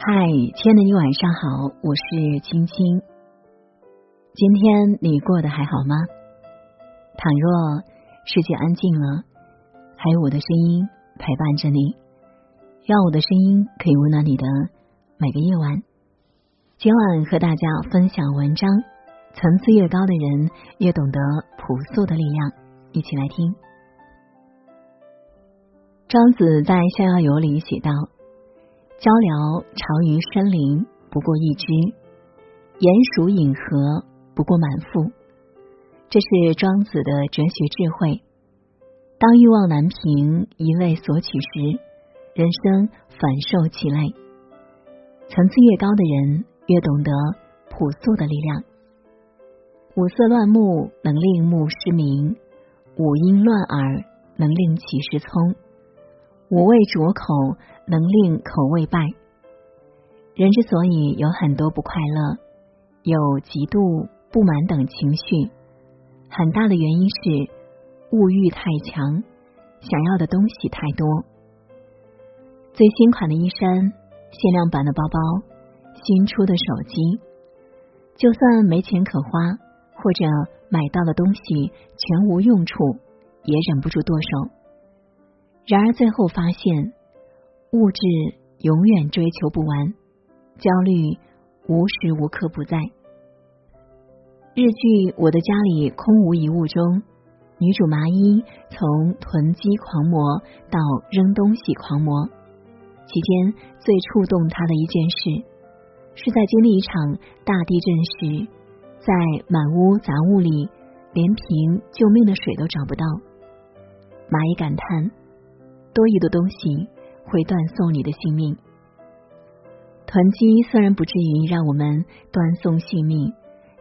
嗨，亲爱的你晚上好，我是青青。今天你过得还好吗？倘若世界安静了，还有我的声音陪伴着你，让我的声音可以温暖你的每个夜晚。今晚和大家分享文章：层次越高的人，越懂得朴素的力量。一起来听。庄子在《逍遥游》里写道：“鹪鹩巢于深林，不过一只；鼹鼠饮河，不过满腹。”这是庄子的哲学智慧。当欲望难平，一味索取时，人生反受其累。层次越高的人。越懂得朴素的力量。五色乱目能令目失明，五音乱耳能令其失聪，五味浊口能令口味败。人之所以有很多不快乐，有嫉妒、不满等情绪，很大的原因是物欲太强，想要的东西太多。最新款的衣衫，限量版的包包。新出的手机，就算没钱可花，或者买到的东西全无用处，也忍不住剁手。然而最后发现，物质永远追求不完，焦虑无时无刻不在。日剧《我的家里空无一物》中，女主麻衣从囤积狂魔到扔东西狂魔，期间最触动她的一件事。是在经历一场大地震时，在满屋杂物里，连瓶救命的水都找不到。蚂蚁感叹：多余的东西会断送你的性命。囤积虽然不至于让我们断送性命，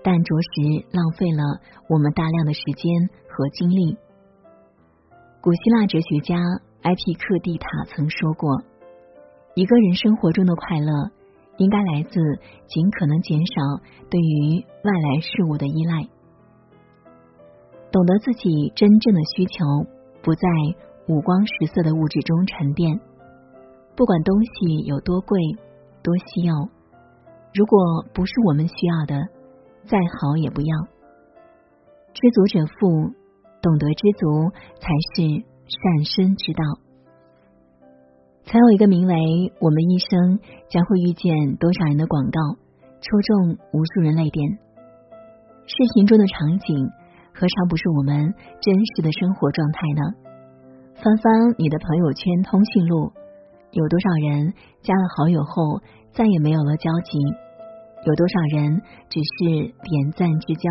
但着实浪费了我们大量的时间和精力。古希腊哲学家埃皮克蒂塔曾说过：一个人生活中的快乐。应该来自尽可能减少对于外来事物的依赖，懂得自己真正的需求，不再五光十色的物质中沉淀。不管东西有多贵、多稀有，如果不是我们需要的，再好也不要。知足者富，懂得知足才是善身之道。曾有一个名为“我们一生将会遇见多少人”的广告，戳中无数人泪点。视频中的场景，何尝不是我们真实的生活状态呢？翻翻你的朋友圈通讯录，有多少人加了好友后再也没有了交集？有多少人只是点赞之交？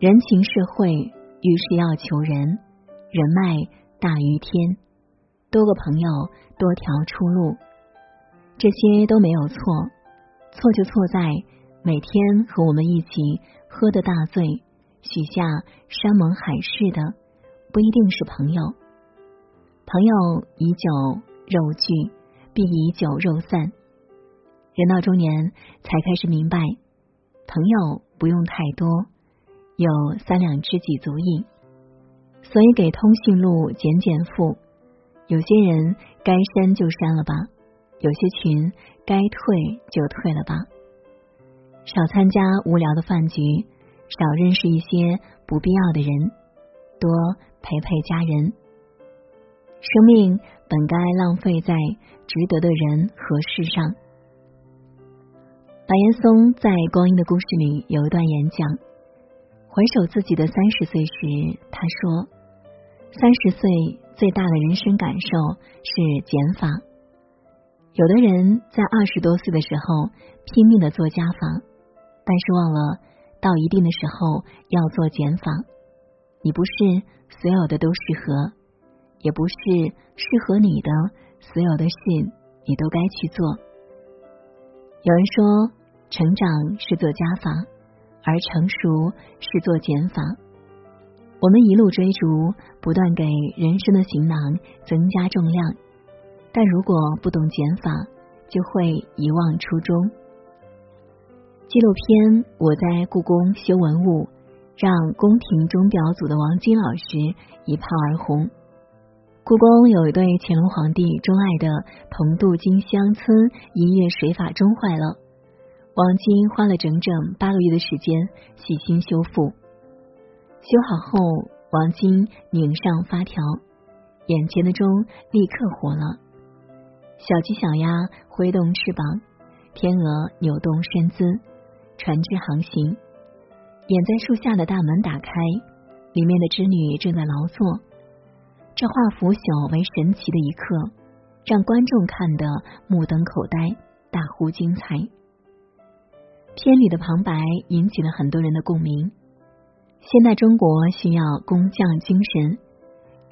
人情社会，遇事要求人，人脉大于天。多个朋友，多条出路，这些都没有错。错就错在每天和我们一起喝的大醉，许下山盟海誓的，不一定是朋友。朋友以酒肉聚，必以酒肉散。人到中年，才开始明白，朋友不用太多，有三两知己足矣。所以给通讯录减减负。有些人该删就删了吧，有些群该退就退了吧。少参加无聊的饭局，少认识一些不必要的人，多陪陪家人。生命本该浪费在值得的人和事上。白岩松在《光阴的故事》里有一段演讲，回首自己的三十岁时，他说：“三十岁。”最大的人生感受是减法。有的人在二十多岁的时候拼命的做加法，但是忘了到一定的时候要做减法。你不是所有的都适合，也不是适合你的所有的事你都该去做。有人说，成长是做加法，而成熟是做减法。我们一路追逐，不断给人生的行囊增加重量，但如果不懂减法，就会遗忘初衷。纪录片《我在故宫修文物》让宫廷钟表组的王晶老师一炮而红。故宫有一对乾隆皇帝钟爱的铜镀金乡村一夜水法钟坏了，王晶花了整整八个月的时间细心修复。修好后，王晶拧上发条，眼前的钟立刻活了。小鸡小鸭挥动翅膀，天鹅扭动身姿，船只航行。掩在树下的大门打开，里面的织女正在劳作。这画腐朽为神奇的一刻，让观众看得目瞪口呆，大呼精彩。片里的旁白引起了很多人的共鸣。现代中国需要工匠精神，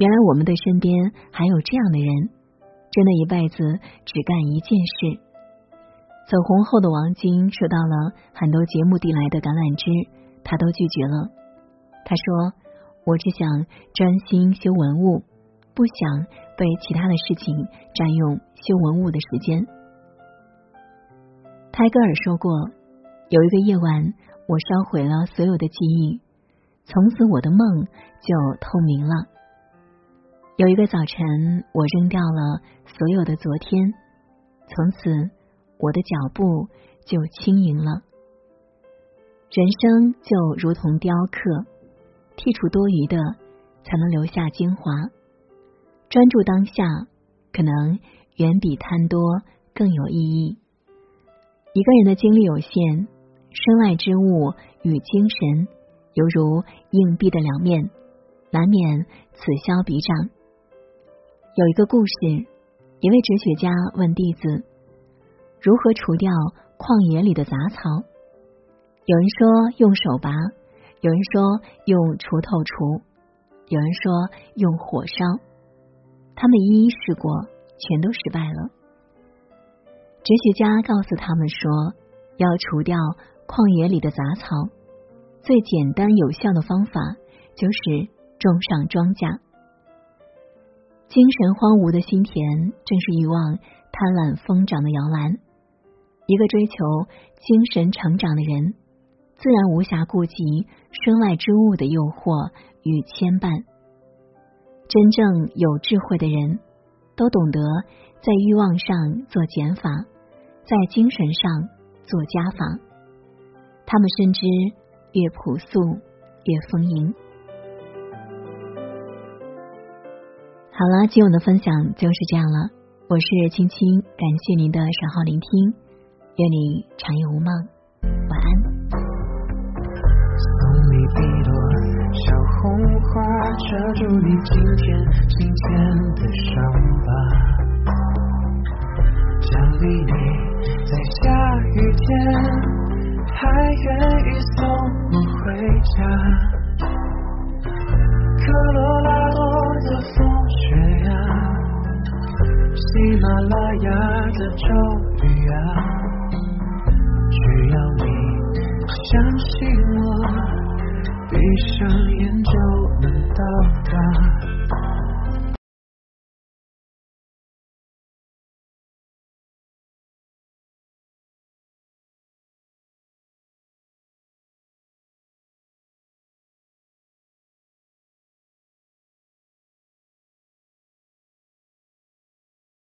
原来我们的身边还有这样的人，真的一辈子只干一件事。走红后的王晶收到了很多节目递来的橄榄枝，他都拒绝了。他说：“我只想专心修文物。”不想被其他的事情占用修文物的时间。泰戈尔说过：“有一个夜晚，我烧毁了所有的记忆，从此我的梦就透明了。有一个早晨，我扔掉了所有的昨天，从此我的脚步就轻盈了。人生就如同雕刻，剔除多余的，才能留下精华。”专注当下，可能远比贪多更有意义。一个人的精力有限，身外之物与精神犹如硬币的两面，难免此消彼长。有一个故事，一位哲学家问弟子：如何除掉旷野里的杂草？有人说用手拔，有人说用锄头锄，有人说用火烧。他们一一试过，全都失败了。哲学家告诉他们说，要除掉旷野里的杂草，最简单有效的方法就是种上庄稼。精神荒芜的心田，正是欲望贪婪疯长的摇篮。一个追求精神成长的人，自然无暇顾及身外之物的诱惑与牵绊。真正有智慧的人，都懂得在欲望上做减法，在精神上做加法。他们深知越朴素越丰盈。好了，今晚的分享就是这样了。我是青青，感谢您的守候聆听，愿你长夜无梦，晚安。花遮住你今天心间的伤疤，奖励你在下雨天还愿意送我回家。科罗拉多的风雪呀，喜马拉雅的骤雨啊，只要你相信，闭上眼就能。到达。